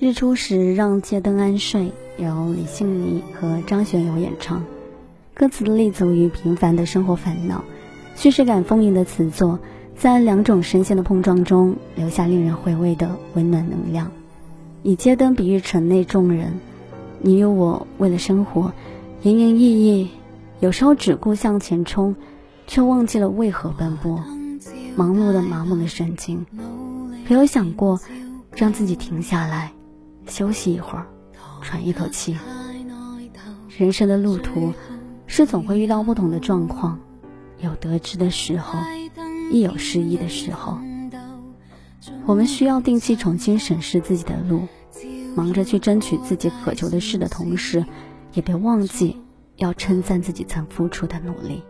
日出时让街灯安睡，由李信礼和张学友演唱。歌词立足于平凡的生活烦恼，叙事感丰盈的词作，在两种声线的碰撞中，留下令人回味的温暖能量。以街灯比喻城内众人，你与我为了生活，营营役役，有时候只顾向前冲，却忘记了为何奔波。忙碌的麻木的神经，没有想过让自己停下来。休息一会儿，喘一口气。人生的路途是总会遇到不同的状况，有得志的时候，亦有失意的时候。我们需要定期重新审视自己的路，忙着去争取自己渴求的事的同时，也别忘记要称赞自己曾付出的努力。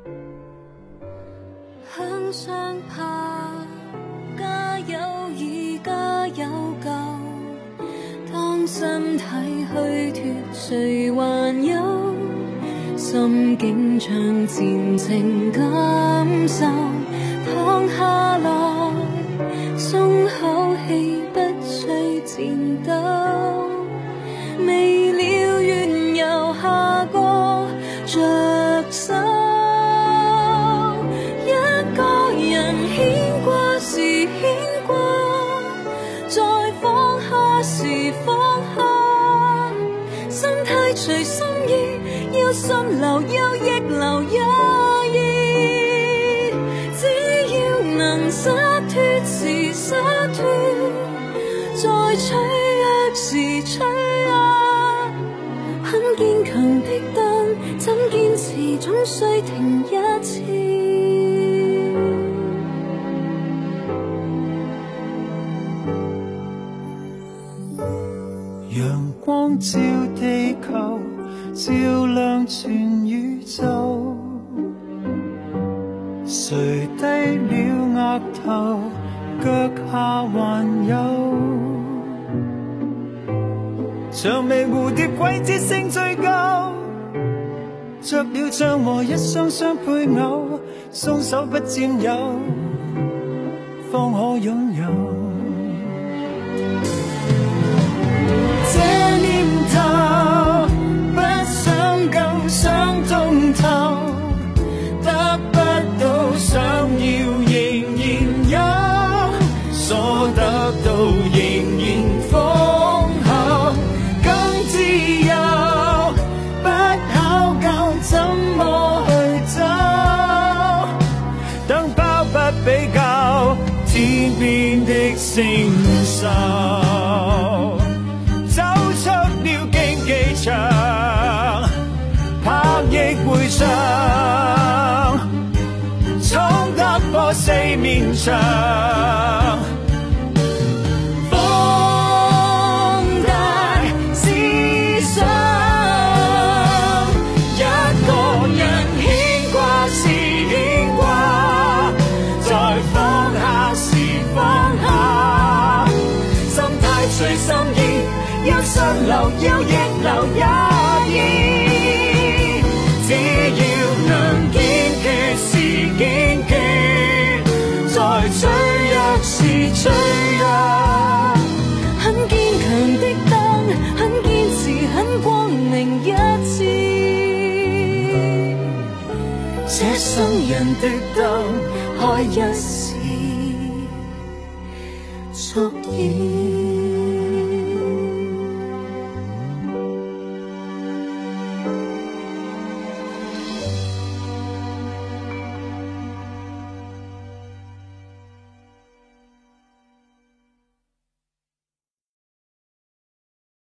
身体虚脱，谁还有心。境唱前情感受？躺下来，松口气，不需战斗。未了缘由下过着手，一个人牵挂时牵挂，再放下时意，要顺流，又逆流也易。只要能洒脱时洒脱，在脆弱时脆弱。很坚强的灯，怎坚持总需停一次。阳光照地球，照亮全宇宙。谁低了额头，脚下还有。长眉蝴蝶季节性追究，着了像和一双双配偶，双手不占有，方可拥有。承受，走出了竞技场，拍翼回上，闯得破四面墙。墙。流要逆流也易，只要能坚决时坚决，在脆弱时脆弱。很坚强的灯，很坚持，很光明一次。这生人的灯，开一时，足矣。